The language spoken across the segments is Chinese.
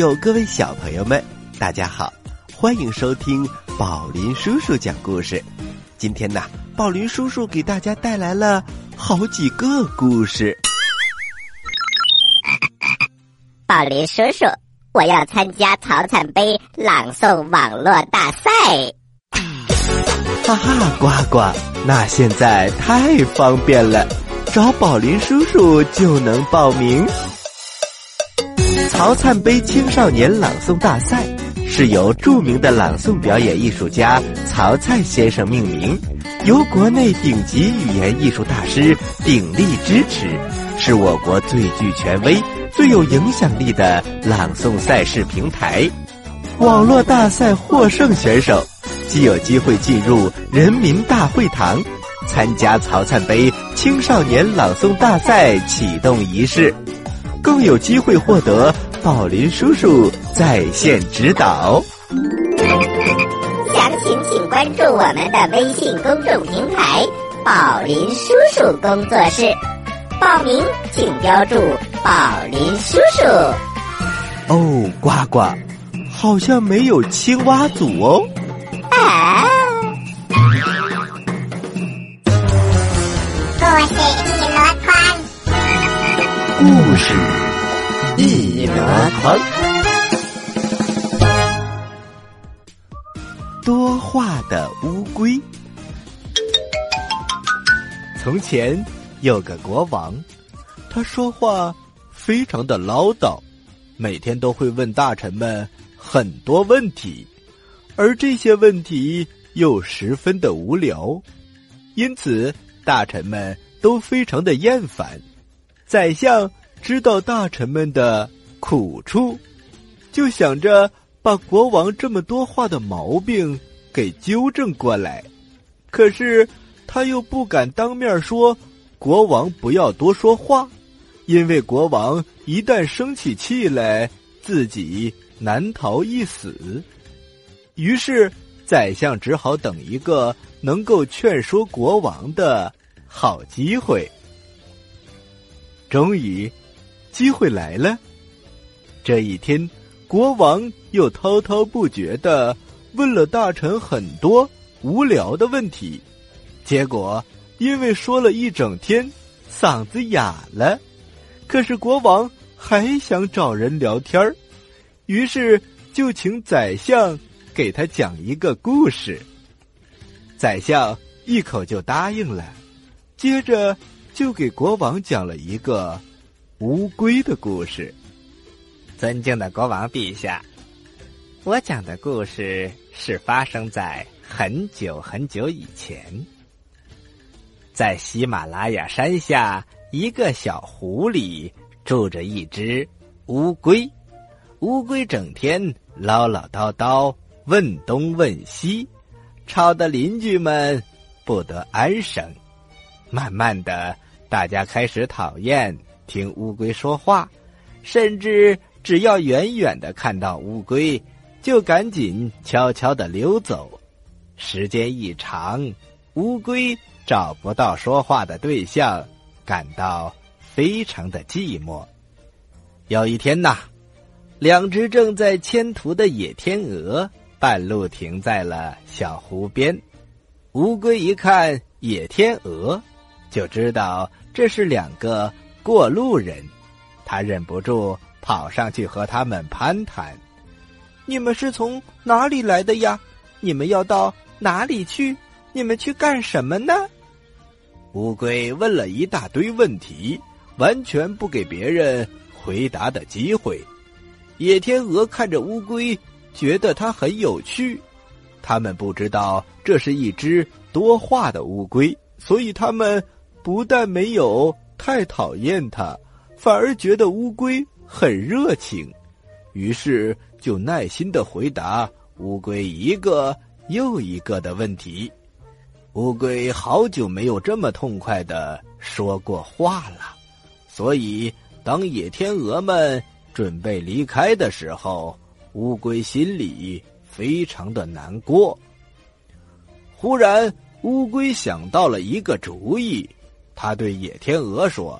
各位大朋友，各位小朋友们，大家好，欢迎收听宝林叔叔讲故事。今天呢，宝林叔叔给大家带来了好几个故事。宝林叔叔，我要参加曹灿杯朗诵网络大赛。哈哈，呱呱，那现在太方便了，找宝林叔叔就能报名。曹灿杯青少年朗诵大赛是由著名的朗诵表演艺术家曹灿先生命名，由国内顶级语言艺术大师鼎力支持，是我国最具权威、最有影响力的朗诵赛事平台。网络大赛获胜选手即有机会进入人民大会堂，参加曹灿杯青少年朗诵大赛启动仪式，更有机会获得。宝林叔叔在线指导，详情请关注我们的微信公众平台“宝林叔叔工作室”，报名请标注“宝林叔叔”。哦，呱呱，好像没有青蛙组哦。啊！故事一箩筐，多话的乌龟。从前有个国王，他说话非常的唠叨，每天都会问大臣们很多问题，而这些问题又十分的无聊，因此大臣们都非常的厌烦。宰相知道大臣们的。苦处，就想着把国王这么多话的毛病给纠正过来，可是他又不敢当面说国王不要多说话，因为国王一旦生起气来，自己难逃一死。于是宰相只好等一个能够劝说国王的好机会。终于，机会来了。这一天，国王又滔滔不绝的问了大臣很多无聊的问题，结果因为说了一整天，嗓子哑了。可是国王还想找人聊天儿，于是就请宰相给他讲一个故事。宰相一口就答应了，接着就给国王讲了一个乌龟的故事。尊敬的国王陛下，我讲的故事是发生在很久很久以前，在喜马拉雅山下一个小湖里住着一只乌龟。乌龟整天唠唠叨叨，问东问西，吵得邻居们不得安生。慢慢的，大家开始讨厌听乌龟说话，甚至。只要远远的看到乌龟，就赶紧悄悄的溜走。时间一长，乌龟找不到说话的对象，感到非常的寂寞。有一天呐，两只正在迁徒的野天鹅半路停在了小湖边。乌龟一看野天鹅，就知道这是两个过路人，他忍不住。跑上去和他们攀谈，你们是从哪里来的呀？你们要到哪里去？你们去干什么呢？乌龟问了一大堆问题，完全不给别人回答的机会。野天鹅看着乌龟，觉得它很有趣。他们不知道这是一只多话的乌龟，所以他们不但没有太讨厌它，反而觉得乌龟。很热情，于是就耐心的回答乌龟一个又一个的问题。乌龟好久没有这么痛快的说过话了，所以当野天鹅们准备离开的时候，乌龟心里非常的难过。忽然，乌龟想到了一个主意，他对野天鹅说：“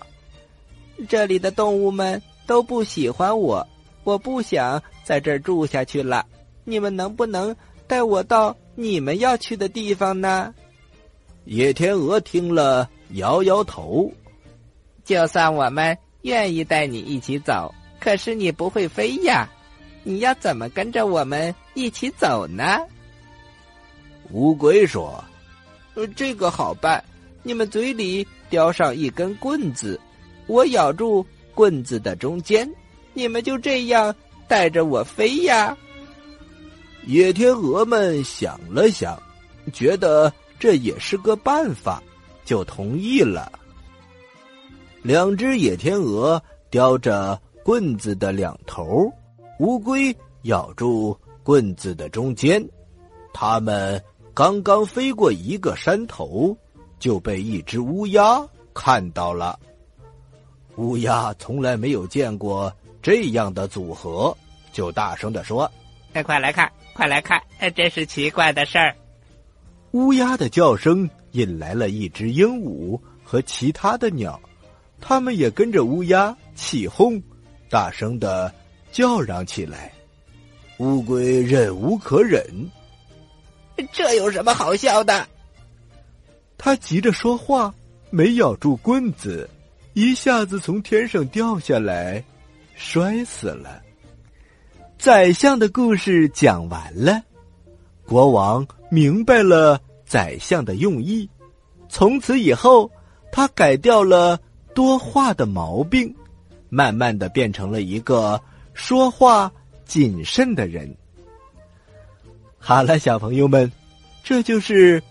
这里的动物们。”都不喜欢我，我不想在这儿住下去了。你们能不能带我到你们要去的地方呢？野天鹅听了，摇摇头。就算我们愿意带你一起走，可是你不会飞呀，你要怎么跟着我们一起走呢？乌龟说：“呃，这个好办，你们嘴里叼上一根棍子，我咬住棍子的中间，你们就这样带着我飞呀。”野天鹅们想了想，觉得这也是个办法，就同意了。两只野天鹅叼着棍子的两头，乌龟咬住棍子的中间。它们刚刚飞过一个山头，就被一只乌鸦看到了。乌鸦从来没有见过这样的组合，就大声的说：“哎，快来看！”快来看，真是奇怪的事儿。乌鸦的叫声引来了一只鹦鹉和其他的鸟，它们也跟着乌鸦起哄，大声的叫嚷起来。乌龟忍无可忍，这有什么好笑的？他急着说话，没咬住棍子，一下子从天上掉下来，摔死了。宰相的故事讲完了，国王明白了宰相的用意，从此以后，他改掉了多话的毛病，慢慢的变成了一个说话谨慎的人。好了，小朋友们，这就是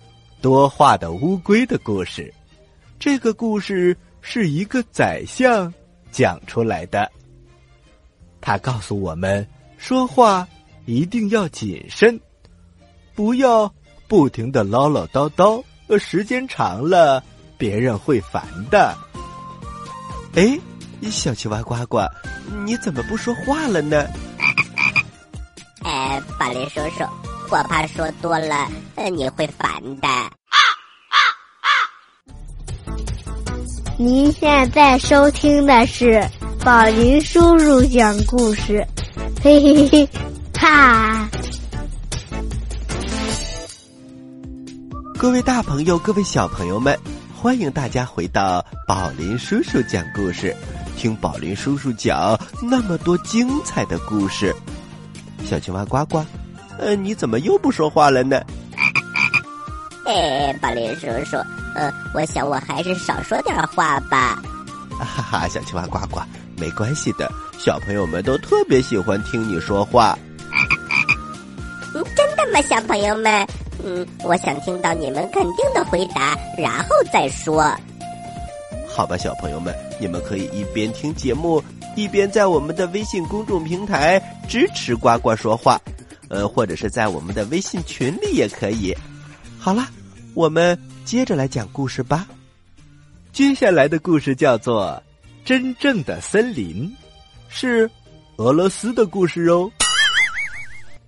多话的乌龟的故事。这个故事是一个宰相讲出来的，他告诉我们。说话一定要谨慎，不要不停的唠唠叨叨，呃时间长了别人会烦的。哎，小青蛙呱呱，你怎么不说话了呢？哎，宝林叔叔，我怕说多了你会烦的。您现在收听的是宝林叔叔讲故事。嘿嘿嘿，哈！各位大朋友，各位小朋友们，欢迎大家回到宝林叔叔讲故事，听宝林叔叔讲那么多精彩的故事。小青蛙呱呱，呃，你怎么又不说话了呢？哎，宝林叔叔，呃，我想我还是少说点话吧。哈哈，小青蛙呱呱，没关系的。小朋友们都特别喜欢听你说话。真的吗，小朋友们？嗯，我想听到你们肯定的回答，然后再说。好吧，小朋友们，你们可以一边听节目，一边在我们的微信公众平台支持呱呱说话，呃，或者是在我们的微信群里也可以。好了，我们接着来讲故事吧。接下来的故事叫做《真正的森林》。是俄罗斯的故事哦。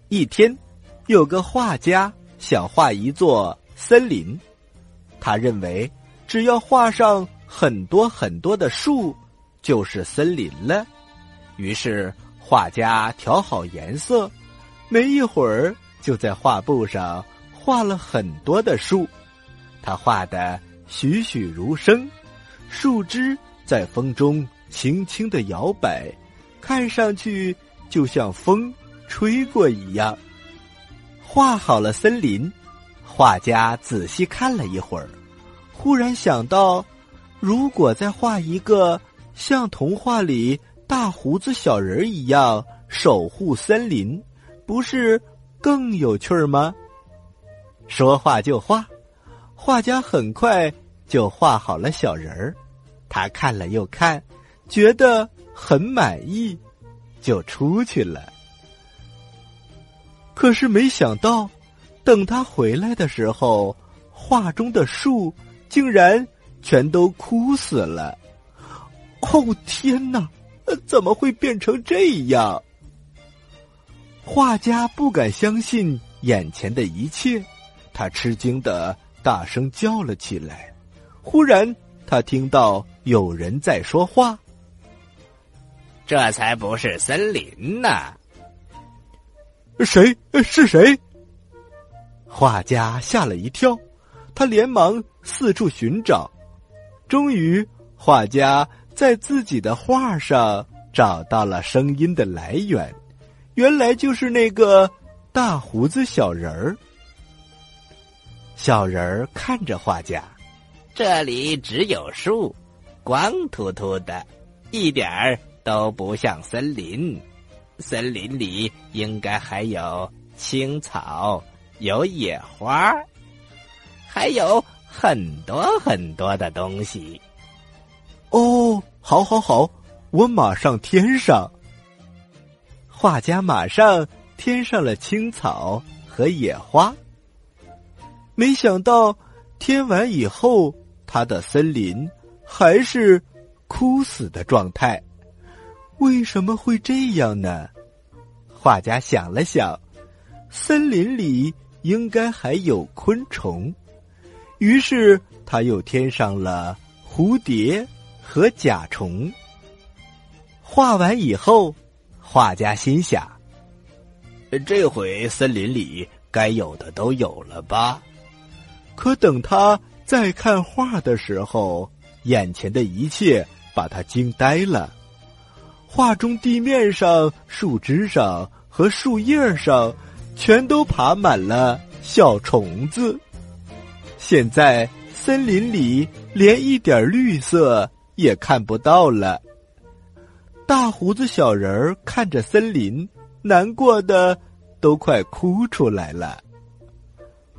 一天，有个画家想画一座森林，他认为只要画上很多很多的树，就是森林了。于是，画家调好颜色，没一会儿就在画布上画了很多的树。他画的栩栩如生，树枝在风中轻轻的摇摆。看上去就像风吹过一样。画好了森林，画家仔细看了一会儿，忽然想到，如果再画一个像童话里大胡子小人一样守护森林，不是更有趣吗？说画就画，画家很快就画好了小人儿。他看了又看，觉得。很满意，就出去了。可是没想到，等他回来的时候，画中的树竟然全都枯死了。哦天哪！怎么会变成这样？画家不敢相信眼前的一切，他吃惊的大声叫了起来。忽然，他听到有人在说话。这才不是森林呢。谁？是谁？画家吓了一跳，他连忙四处寻找，终于，画家在自己的画上找到了声音的来源，原来就是那个大胡子小人儿。小人儿看着画家，这里只有树，光秃秃的，一点儿都不像森林。森林里应该还有青草，有野花，还有很多很多的东西。哦，好，好，好，我马上添上。画家马上添上了青草和野花。没想到添完以后，他的森林还是枯死的状态。为什么会这样呢？画家想了想，森林里应该还有昆虫，于是他又添上了蝴蝶和甲虫。画完以后，画家心想：这回森林里该有的都有了吧？可等他再看画的时候，眼前的一切把他惊呆了。画中地面上、树枝上和树叶上，全都爬满了小虫子。现在森林里连一点绿色也看不到了。大胡子小人儿看着森林，难过的都快哭出来了。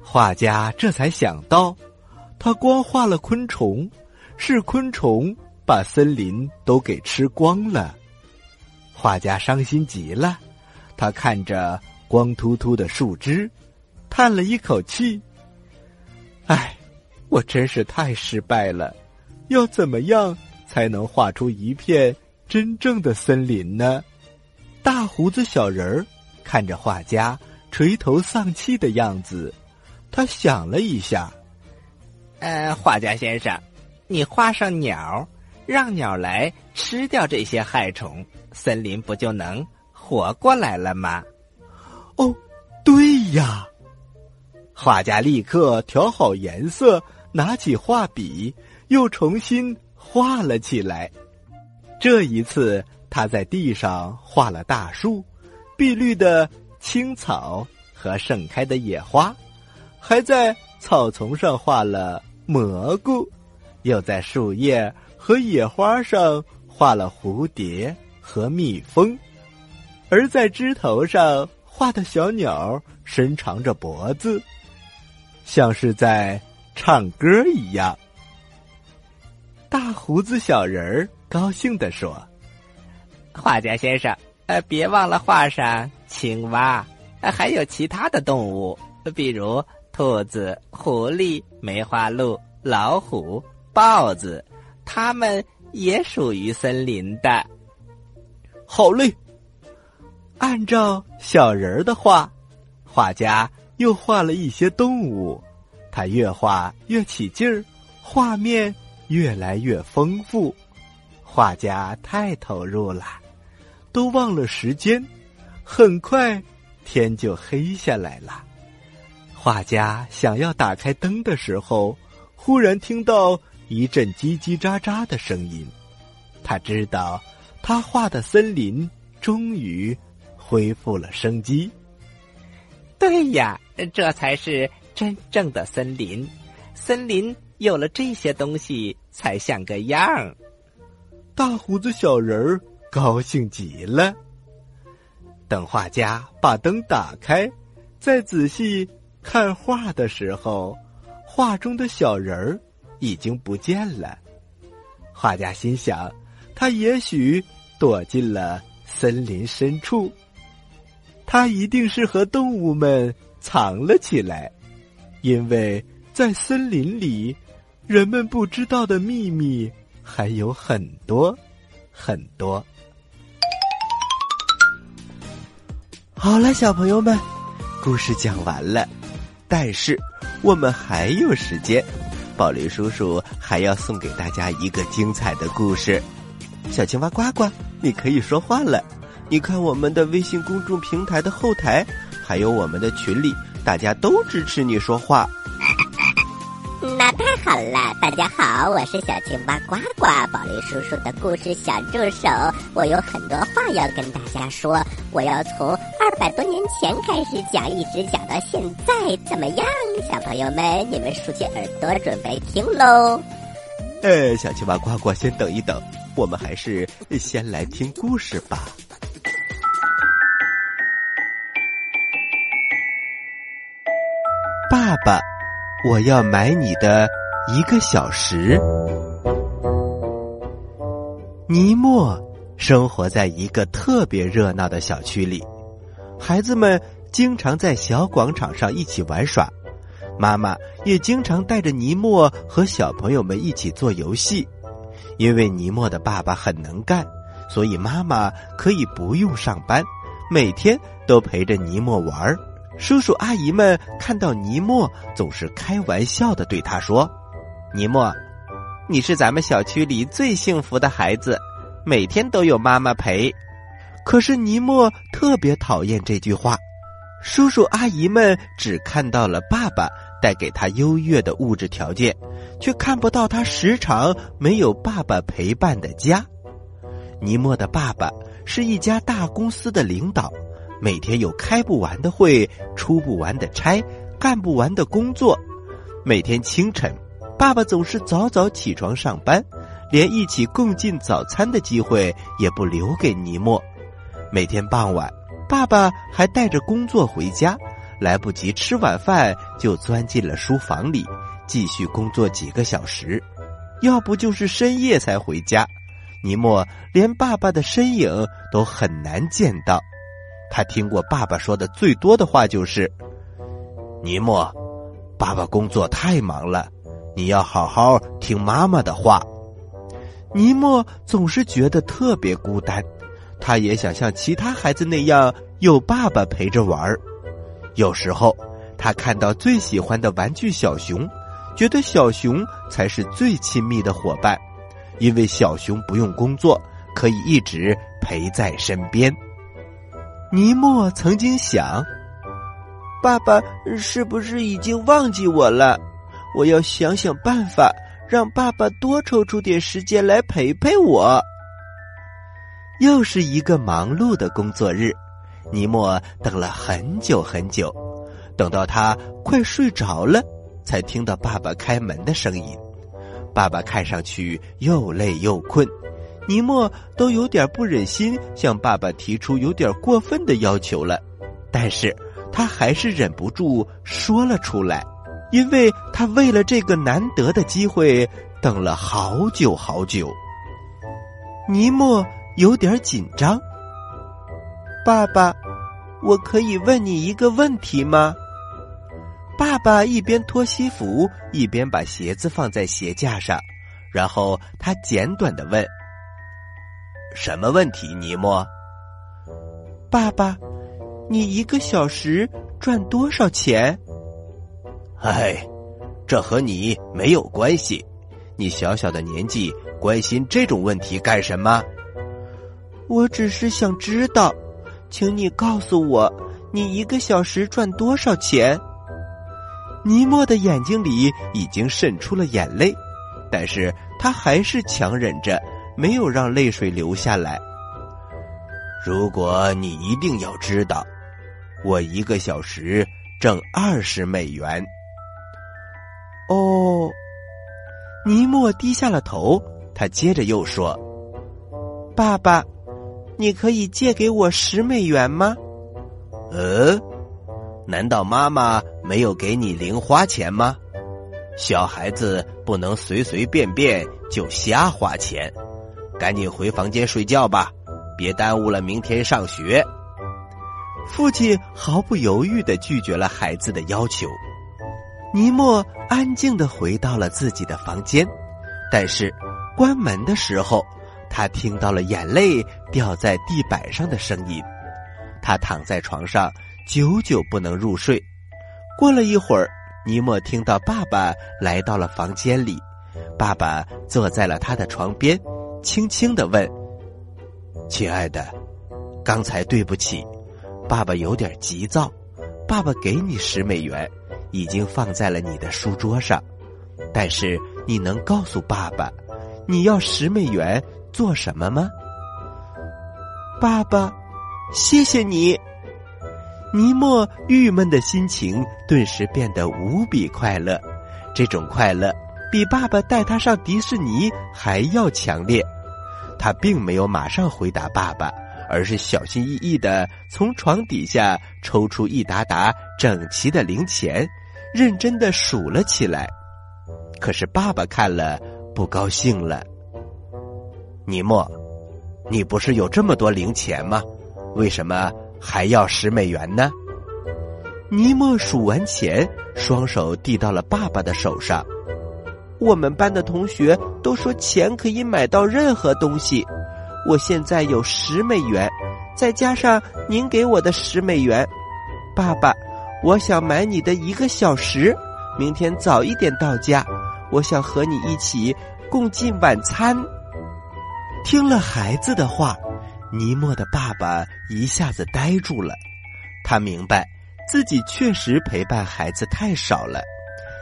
画家这才想到，他光画了昆虫，是昆虫把森林都给吃光了。画家伤心极了，他看着光秃秃的树枝，叹了一口气：“唉，我真是太失败了！要怎么样才能画出一片真正的森林呢？”大胡子小人儿看着画家垂头丧气的样子，他想了一下：“呃，画家先生，你画上鸟，让鸟来吃掉这些害虫。”森林不就能活过来了吗？哦，对呀！画家立刻调好颜色，拿起画笔，又重新画了起来。这一次，他在地上画了大树、碧绿的青草和盛开的野花，还在草丛上画了蘑菇，又在树叶和野花上画了蝴蝶。和蜜蜂，而在枝头上画的小鸟伸长着脖子，像是在唱歌一样。大胡子小人儿高兴地说：“画家先生，呃，别忘了画上青蛙，还有其他的动物，比如兔子、狐狸、梅花鹿、老虎、豹子，它们也属于森林的。”好嘞！按照小人儿的画，画家又画了一些动物。他越画越起劲儿，画面越来越丰富。画家太投入了，都忘了时间。很快，天就黑下来了。画家想要打开灯的时候，忽然听到一阵叽叽喳喳的声音。他知道。他画的森林终于恢复了生机。对呀，这才是真正的森林。森林有了这些东西，才像个样儿。大胡子小人儿高兴极了。等画家把灯打开，再仔细看画的时候，画中的小人儿已经不见了。画家心想。他也许躲进了森林深处，他一定是和动物们藏了起来，因为在森林里，人们不知道的秘密还有很多很多。好了，小朋友们，故事讲完了，但是我们还有时间，宝林叔叔还要送给大家一个精彩的故事。小青蛙呱呱你可以说话了。你看我们的微信公众平台的后台，还有我们的群里，大家都支持你说话。太好了！大家好，我是小青蛙呱呱，宝林叔叔的故事小助手。我有很多话要跟大家说，我要从二百多年前开始讲，一直讲到现在，怎么样，小朋友们？你们竖起耳朵准备听喽！呃，小青蛙呱呱，先等一等，我们还是先来听故事吧。爸爸，我要买你的一个小时。尼莫生活在一个特别热闹的小区里，孩子们经常在小广场上一起玩耍，妈妈也经常带着尼莫和小朋友们一起做游戏。因为尼莫的爸爸很能干，所以妈妈可以不用上班，每天都陪着尼莫玩儿。叔叔阿姨们看到尼莫，总是开玩笑的对他说：“尼莫，你是咱们小区里最幸福的孩子，每天都有妈妈陪。”可是尼莫特别讨厌这句话。叔叔阿姨们只看到了爸爸带给他优越的物质条件，却看不到他时常没有爸爸陪伴的家。尼莫的爸爸是一家大公司的领导。每天有开不完的会，出不完的差，干不完的工作。每天清晨，爸爸总是早早起床上班，连一起共进早餐的机会也不留给尼莫。每天傍晚，爸爸还带着工作回家，来不及吃晚饭就钻进了书房里，继续工作几个小时。要不就是深夜才回家，尼莫连爸爸的身影都很难见到。他听过爸爸说的最多的话就是：“尼莫，爸爸工作太忙了，你要好好听妈妈的话。”尼莫总是觉得特别孤单，他也想像其他孩子那样有爸爸陪着玩儿。有时候，他看到最喜欢的玩具小熊，觉得小熊才是最亲密的伙伴，因为小熊不用工作，可以一直陪在身边。尼莫曾经想：“爸爸是不是已经忘记我了？我要想想办法，让爸爸多抽出点时间来陪陪我。”又是一个忙碌的工作日，尼莫等了很久很久，等到他快睡着了，才听到爸爸开门的声音。爸爸看上去又累又困。尼莫都有点不忍心向爸爸提出有点过分的要求了，但是他还是忍不住说了出来，因为他为了这个难得的机会等了好久好久。尼莫有点紧张。爸爸，我可以问你一个问题吗？爸爸一边脱西服，一边把鞋子放在鞋架上，然后他简短的问。什么问题，尼莫？爸爸，你一个小时赚多少钱？哎，这和你没有关系。你小小的年纪关心这种问题干什么？我只是想知道，请你告诉我，你一个小时赚多少钱？尼莫的眼睛里已经渗出了眼泪，但是他还是强忍着。没有让泪水流下来。如果你一定要知道，我一个小时挣二十美元。哦，尼莫低下了头。他接着又说：“爸爸，你可以借给我十美元吗？”呃，难道妈妈没有给你零花钱吗？小孩子不能随随便便就瞎花钱。赶紧回房间睡觉吧，别耽误了明天上学。父亲毫不犹豫的拒绝了孩子的要求。尼莫安静的回到了自己的房间，但是关门的时候，他听到了眼泪掉在地板上的声音。他躺在床上，久久不能入睡。过了一会儿，尼莫听到爸爸来到了房间里，爸爸坐在了他的床边。轻轻的问：“亲爱的，刚才对不起，爸爸有点急躁。爸爸给你十美元，已经放在了你的书桌上，但是你能告诉爸爸，你要十美元做什么吗？爸爸，谢谢你。尼莫郁闷的心情顿时变得无比快乐，这种快乐比爸爸带他上迪士尼还要强烈。他并没有马上回答爸爸，而是小心翼翼的从床底下抽出一沓沓整齐的零钱，认真的数了起来。可是爸爸看了不高兴了。尼莫，你不是有这么多零钱吗？为什么还要十美元呢？尼莫数完钱，双手递到了爸爸的手上。我们班的同学都说钱可以买到任何东西，我现在有十美元，再加上您给我的十美元，爸爸，我想买你的一个小时，明天早一点到家，我想和你一起共进晚餐。听了孩子的话，尼莫的爸爸一下子呆住了，他明白自己确实陪伴孩子太少了。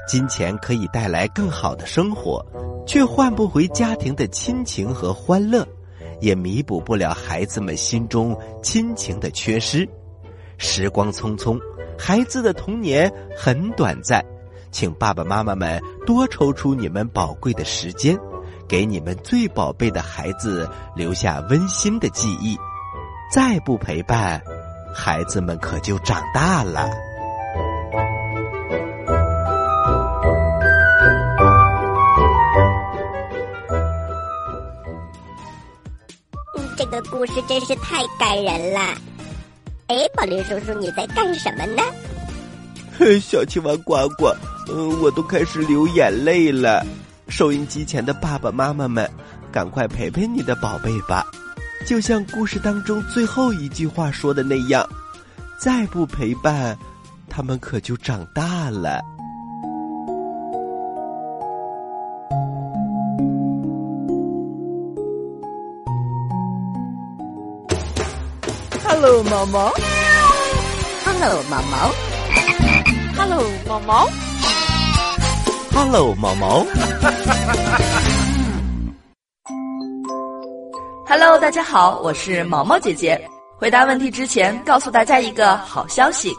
金钱可以带来更好的生活，却换不回家庭的亲情和欢乐，也弥补不了孩子们心中亲情的缺失。时光匆匆，孩子的童年很短暂，请爸爸妈妈们多抽出你们宝贵的时间，给你们最宝贝的孩子留下温馨的记忆。再不陪伴，孩子们可就长大了。故事真是太感人了。哎，宝林叔叔，你在干什么呢？小青蛙呱呱，嗯，我都开始流眼泪了。收音机前的爸爸妈妈们，赶快陪陪你的宝贝吧，就像故事当中最后一句话说的那样，再不陪伴，他们可就长大了。Hello，毛毛。Hello，毛毛。Hello，毛毛。Hello，毛毛。Hello，大家好，我是毛毛姐姐。回答问题之前，告诉大家一个好消息：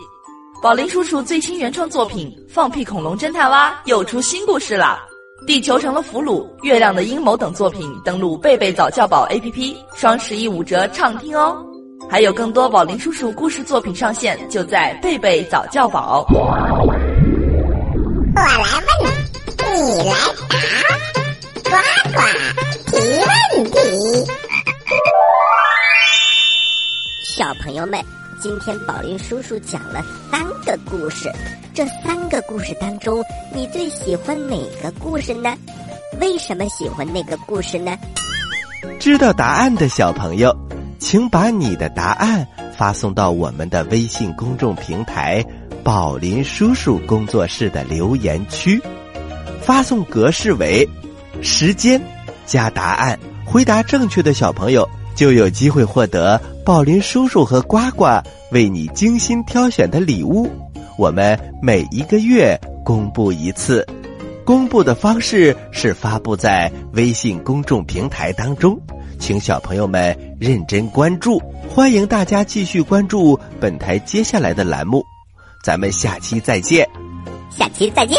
宝林叔叔最新原创作品《放屁恐龙侦探蛙》又出新故事了。地球成了俘虏，月亮的阴谋等作品登录贝贝早教宝 APP，双十一五折畅听哦。还有更多宝林叔叔故事作品上线，就在贝贝早教宝。我来问，你来答，呱呱提问题。小朋友们，今天宝林叔叔讲了三个故事，这三个故事当中，你最喜欢哪个故事呢？为什么喜欢那个故事呢？知道答案的小朋友。请把你的答案发送到我们的微信公众平台“宝林叔叔工作室”的留言区，发送格式为时间加答案。回答正确的小朋友就有机会获得宝林叔叔和呱呱为你精心挑选的礼物。我们每一个月公布一次，公布的方式是发布在微信公众平台当中。请小朋友们认真关注，欢迎大家继续关注本台接下来的栏目，咱们下期再见。下期再见。